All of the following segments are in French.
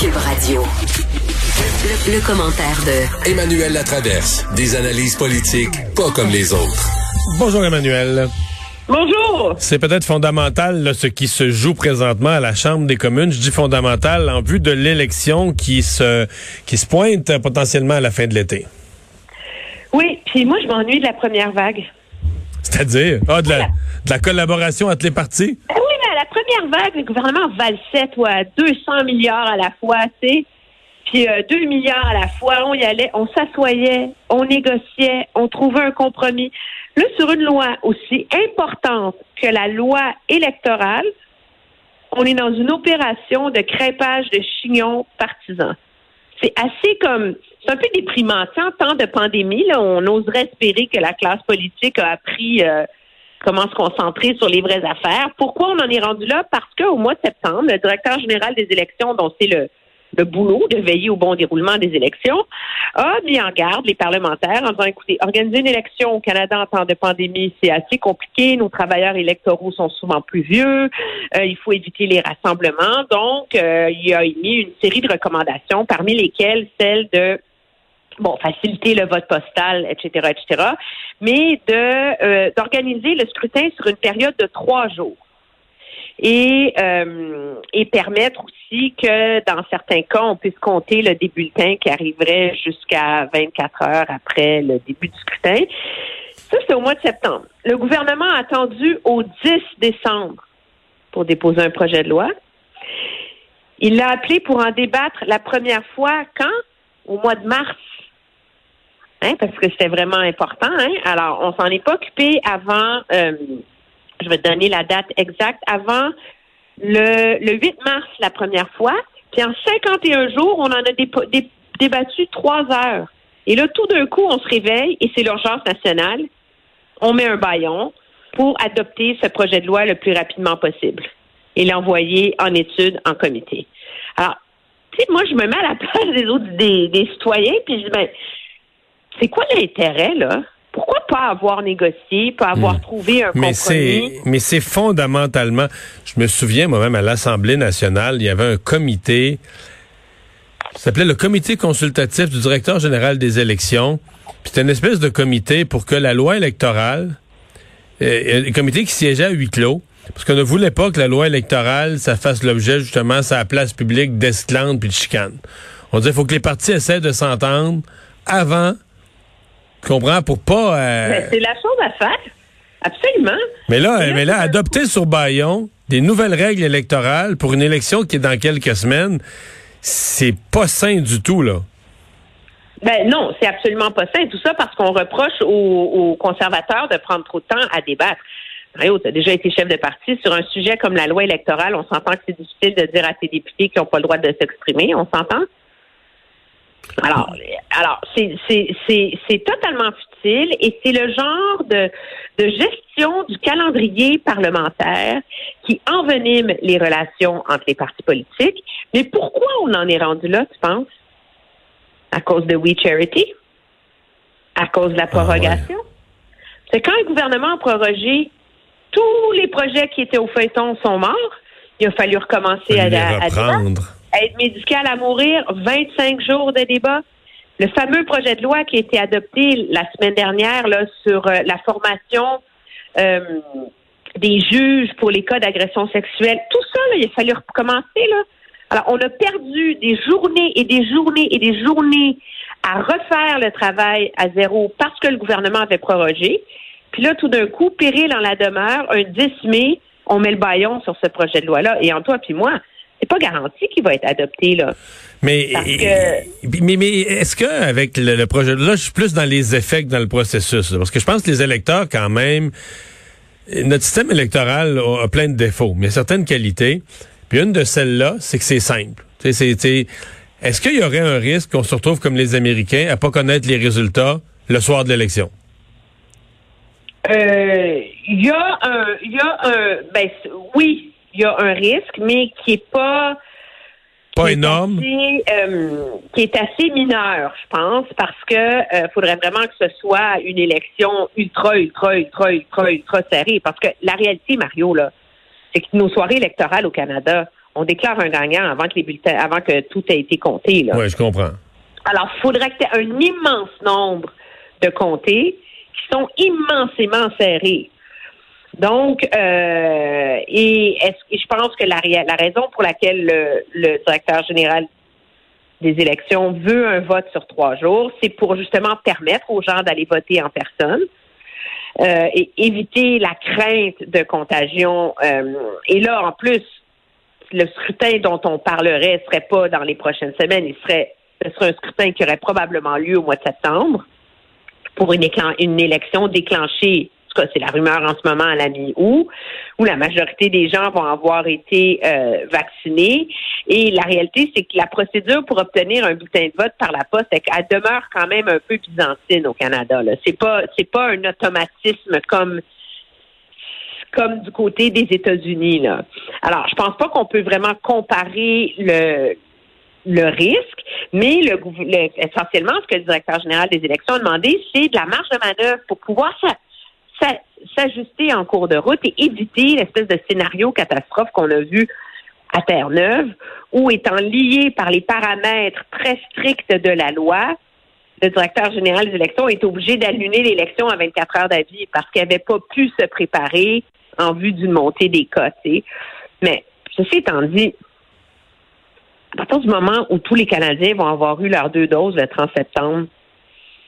Cube Radio. Le, le commentaire de Emmanuel Latraverse. Des analyses politiques pas comme les autres. Bonjour Emmanuel. Bonjour. C'est peut-être fondamental là, ce qui se joue présentement à la Chambre des communes. Je dis fondamental en vue de l'élection qui se qui se pointe potentiellement à la fin de l'été. Oui, puis moi je m'ennuie de la première vague. C'est-à-dire? Ah, de, la, de la collaboration entre les partis? Vague, le gouvernement valsait toi, 200 milliards à la fois, tu sais. Puis euh, 2 milliards à la fois, on y allait, on s'assoyait, on négociait, on trouvait un compromis. Là, sur une loi aussi importante que la loi électorale, on est dans une opération de crêpage de chignons partisans. C'est assez comme, c'est un peu déprimant. En temps de pandémie, là, on oserait espérer que la classe politique a appris euh, comment se concentrer sur les vraies affaires. Pourquoi on en est rendu là? Parce qu'au mois de septembre, le directeur général des élections, dont c'est le, le boulot de veiller au bon déroulement des élections, a mis en garde les parlementaires en disant, écoutez, organiser une élection au Canada en temps de pandémie, c'est assez compliqué. Nos travailleurs électoraux sont souvent plus vieux. Euh, il faut éviter les rassemblements. Donc, euh, il a émis une série de recommandations, parmi lesquelles celle de bon, faciliter le vote postal, etc., etc., mais de euh, d'organiser le scrutin sur une période de trois jours et, euh, et permettre aussi que dans certains cas, on puisse compter le des bulletins qui arriverait jusqu'à 24 heures après le début du scrutin. Ça, c'est au mois de septembre. Le gouvernement a attendu au 10 décembre pour déposer un projet de loi. Il l'a appelé pour en débattre la première fois quand? Au mois de mars. Hein, parce que c'était vraiment important. Hein? Alors, on s'en est pas occupé avant euh, je vais te donner la date exacte, avant le, le 8 mars la première fois. Puis en 51 jours, on en a débattu trois heures. Et là, tout d'un coup, on se réveille et c'est l'urgence nationale. On met un baillon pour adopter ce projet de loi le plus rapidement possible et l'envoyer en étude en comité. Alors, tu sais, moi, je me mets à la place des autres, des, des citoyens, puis je dis, ben, c'est quoi l'intérêt, là? Pourquoi pas avoir négocié, pas avoir trouvé un Mais compromis? mais c'est fondamentalement. Je me souviens moi-même à l'Assemblée nationale, il y avait un comité. Ça s'appelait le comité consultatif du directeur général des élections. Puis C'était une espèce de comité pour que la loi électorale, euh, un comité qui siégeait à huis clos, parce qu'on ne voulait pas que la loi électorale, ça fasse l'objet justement à la place publique d'esclandre puis de chicane. On disait il faut que les partis essaient de s'entendre avant, tu comprends, pour pas. euh, c'est la chose à faire. Absolument. mais là, mais là, adopter sur Bayon des nouvelles règles électorales pour une élection qui est dans quelques semaines, c'est pas sain du tout, là. Ben non, c'est absolument pas. Et tout ça parce qu'on reproche aux, aux conservateurs de prendre trop de temps à débattre. Mario, tu as déjà été chef de parti sur un sujet comme la loi électorale. On s'entend que c'est difficile de dire à tes députés qu'ils n'ont pas le droit de s'exprimer. On s'entend? Alors, alors c'est, c'est, c'est, c'est totalement futile et c'est le genre de, de gestion du calendrier parlementaire qui envenime les relations entre les partis politiques. Mais pourquoi on en est rendu là, tu penses? À cause de We Charity? À cause de la prorogation? C'est quand le gouvernement a prorogé, tous les projets qui étaient au feuilleton sont morts. Il a fallu recommencer à, à, à. Aide médicale à mourir, 25 jours de débat. Le fameux projet de loi qui a été adopté la semaine dernière là, sur euh, la formation euh, des juges pour les cas d'agression sexuelle, tout ça, là, il a fallu recommencer. Là. Alors, on a perdu des journées et des journées et des journées à refaire le travail à zéro parce que le gouvernement avait prorogé. Puis là, tout d'un coup, péril en la demeure, un 10 mai, on met le baillon sur ce projet de loi-là. Et en toi puis moi, c'est pas garanti qu'il va être adopté, là. Mais, que- mais, mais est-ce que avec le, le projet là, je suis plus dans les effets que dans le processus, là, parce que je pense que les électeurs, quand même, notre système électoral a, a plein de défauts, mais certaines qualités. Puis une de celles-là, c'est que c'est simple. Est-ce qu'il y aurait un risque qu'on se retrouve comme les Américains à pas connaître les résultats le soir de l'élection? Euh, il y a un, il y a un, ben oui, il y a un risque, mais qui est pas pas énorme, euh, qui est assez mineur, je pense, parce que euh, faudrait vraiment que ce soit une élection ultra, ultra, ultra, ultra, ultra serrée, parce que la réalité, Mario là, c'est que nos soirées électorales au Canada, on déclare un gagnant avant que les bulletins, avant que tout ait été compté. Oui, je comprends. Alors, il faudrait que tu aies un immense nombre de comtés qui sont immensément serrés. Donc, euh, et, est je pense que la, la raison pour laquelle le, directeur général des élections veut un vote sur trois jours, c'est pour justement permettre aux gens d'aller voter en personne. Euh, et éviter la crainte de contagion. Euh, et là, en plus, le scrutin dont on parlerait serait pas dans les prochaines semaines, il serait ce serait un scrutin qui aurait probablement lieu au mois de septembre pour une, une élection déclenchée c'est la rumeur en ce moment à la mi-août, où la majorité des gens vont avoir été euh, vaccinés. Et la réalité, c'est que la procédure pour obtenir un bulletin de vote par la poste, elle demeure quand même un peu byzantine au Canada. C'est pas c'est pas un automatisme comme comme du côté des États-Unis. Alors, je pense pas qu'on peut vraiment comparer le le risque, mais le, essentiellement, ce que le directeur général des élections a demandé, c'est de la marge de manœuvre pour pouvoir s'ajuster en cours de route et éviter l'espèce de scénario catastrophe qu'on a vu à Terre-Neuve, où étant lié par les paramètres très stricts de la loi, le directeur général des élections est obligé d'annuler l'élection à 24 heures d'avis parce qu'il n'avait pas pu se préparer en vue d'une montée des cas. Mais ceci étant dit, à partir du moment où tous les Canadiens vont avoir eu leurs deux doses le 30 septembre,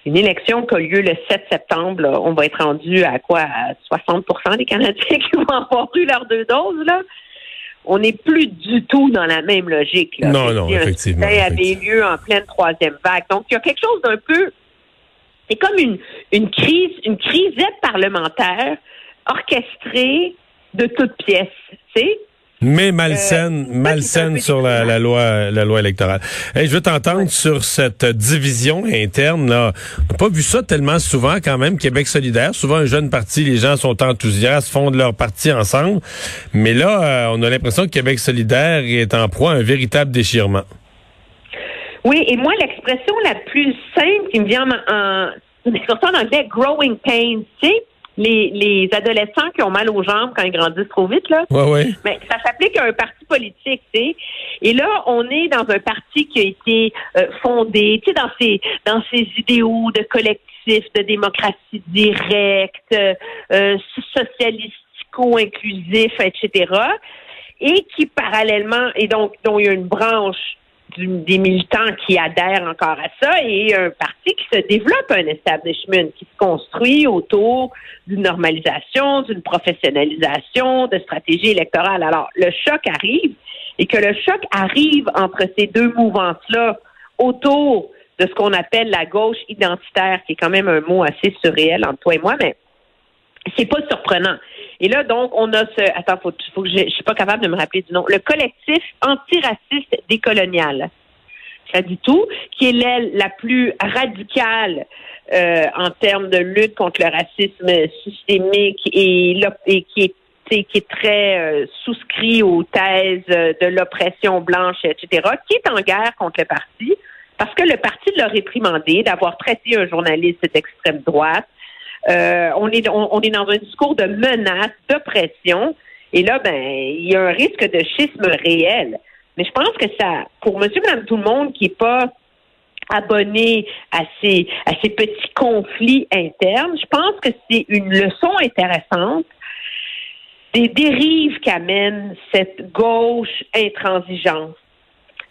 une élection qui a lieu le 7 septembre, on va être rendu à quoi? À 60 des Canadiens qui vont avoir eu leurs deux doses, là. On n'est plus du tout dans la même logique. Là. Non, non, effectivement. Ça avait lieu en pleine troisième vague. Donc, il y a quelque chose d'un peu. C'est comme une, une crise, une crisette parlementaire orchestrée de toutes pièces. Tu sais? Mais malsaine, euh, malsaine sur la, loi, la loi électorale. je veux t'entendre sur cette division interne. Là. On n'a pas vu ça tellement souvent quand même. Québec solidaire, souvent un jeune parti, les gens sont enthousiastes, fondent leur parti ensemble. Mais là, euh, on a l'impression que Québec solidaire est en proie à un véritable déchirement. Oui, et moi, l'expression la plus simple qui me vient en, en, en anglais, growing pains, tu sais, les, les adolescents qui ont mal aux jambes quand ils grandissent trop vite, là. Ouais, ouais. Mais ça s'applique à un parti politique, tu sais. Et là, on est dans un parti qui a été euh, fondé, tu sais, dans ses dans ses idéaux de collectif, de démocratie directe, euh, socialistico-inclusif, etc. Et qui parallèlement, et donc dont il y a une branche des militants qui adhèrent encore à ça et un parti qui se développe, un establishment qui se construit autour d'une normalisation, d'une professionnalisation, de stratégie électorale. Alors, le choc arrive et que le choc arrive entre ces deux mouvances-là autour de ce qu'on appelle la gauche identitaire, qui est quand même un mot assez surréel entre toi et moi, mais c'est pas surprenant. Et là, donc, on a ce. Attends, faut, faut que je, je suis pas capable de me rappeler du nom. Le collectif antiraciste décolonial. Ça dit tout, qui est l'aile la plus radicale euh, en termes de lutte contre le racisme systémique et, et qui est qui est très euh, souscrit aux thèses de l'oppression blanche, etc., qui est en guerre contre le parti, parce que le parti l'a réprimandé d'avoir traité un journaliste d'extrême droite, euh, on, est, on, est dans un discours de menace, d'oppression. Et là, ben, il y a un risque de schisme réel. Mais je pense que ça, pour monsieur, madame, tout le monde qui n'est pas abonné à ces, à ces petits conflits internes, je pense que c'est une leçon intéressante des dérives qu'amène cette gauche intransigeante.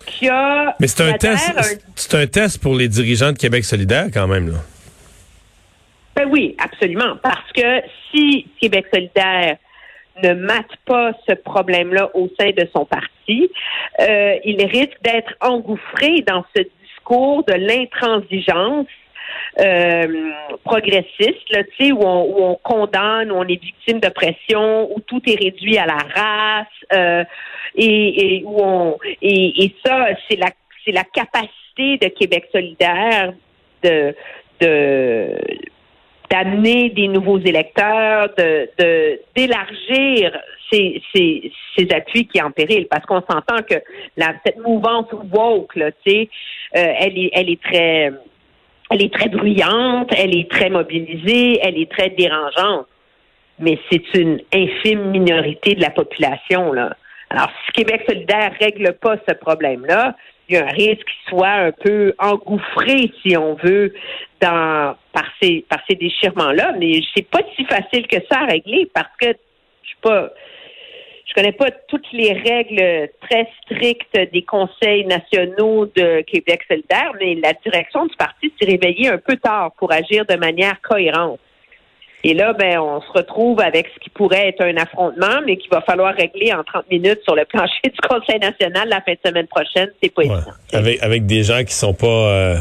Qui a Mais c'est un test, c'est un test pour les dirigeants de Québec solidaire quand même, là. Ben oui, absolument. Parce que si Québec solidaire ne mate pas ce problème-là au sein de son parti, euh, il risque d'être engouffré dans ce discours de l'intransigeance euh, progressiste, là, où on, où on condamne, où on est victime de pression, où tout est réduit à la race, euh, et, et où on et, et ça, c'est la c'est la capacité de Québec solidaire de de d'amener des nouveaux électeurs, de d'élargir ces, ces, ces appuis qui est en péril, parce qu'on s'entend que la, cette mouvance woke, là, euh, elle est elle est très elle est très bruyante, elle est très mobilisée, elle est très dérangeante, mais c'est une infime minorité de la population là. Alors, si Québec solidaire règle pas ce problème-là, il y a un risque qu'il soit un peu engouffré, si on veut, dans par ces par ces déchirements-là. Mais c'est pas si facile que ça à régler parce que je suis pas je connais pas toutes les règles très strictes des conseils nationaux de Québec solidaire, mais la direction du parti s'est réveillée un peu tard pour agir de manière cohérente. Et là, ben, on se retrouve avec ce qui pourrait être un affrontement, mais qu'il va falloir régler en 30 minutes sur le plancher du Conseil national la fin de semaine prochaine. C'est pas évident. Avec, avec des gens qui sont pas euh,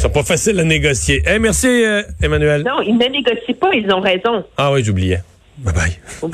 sont pas faciles à négocier. Eh, merci, euh, Emmanuel. Non, ils ne négocient pas, ils ont raison. Ah oui, j'oubliais. Bye bye.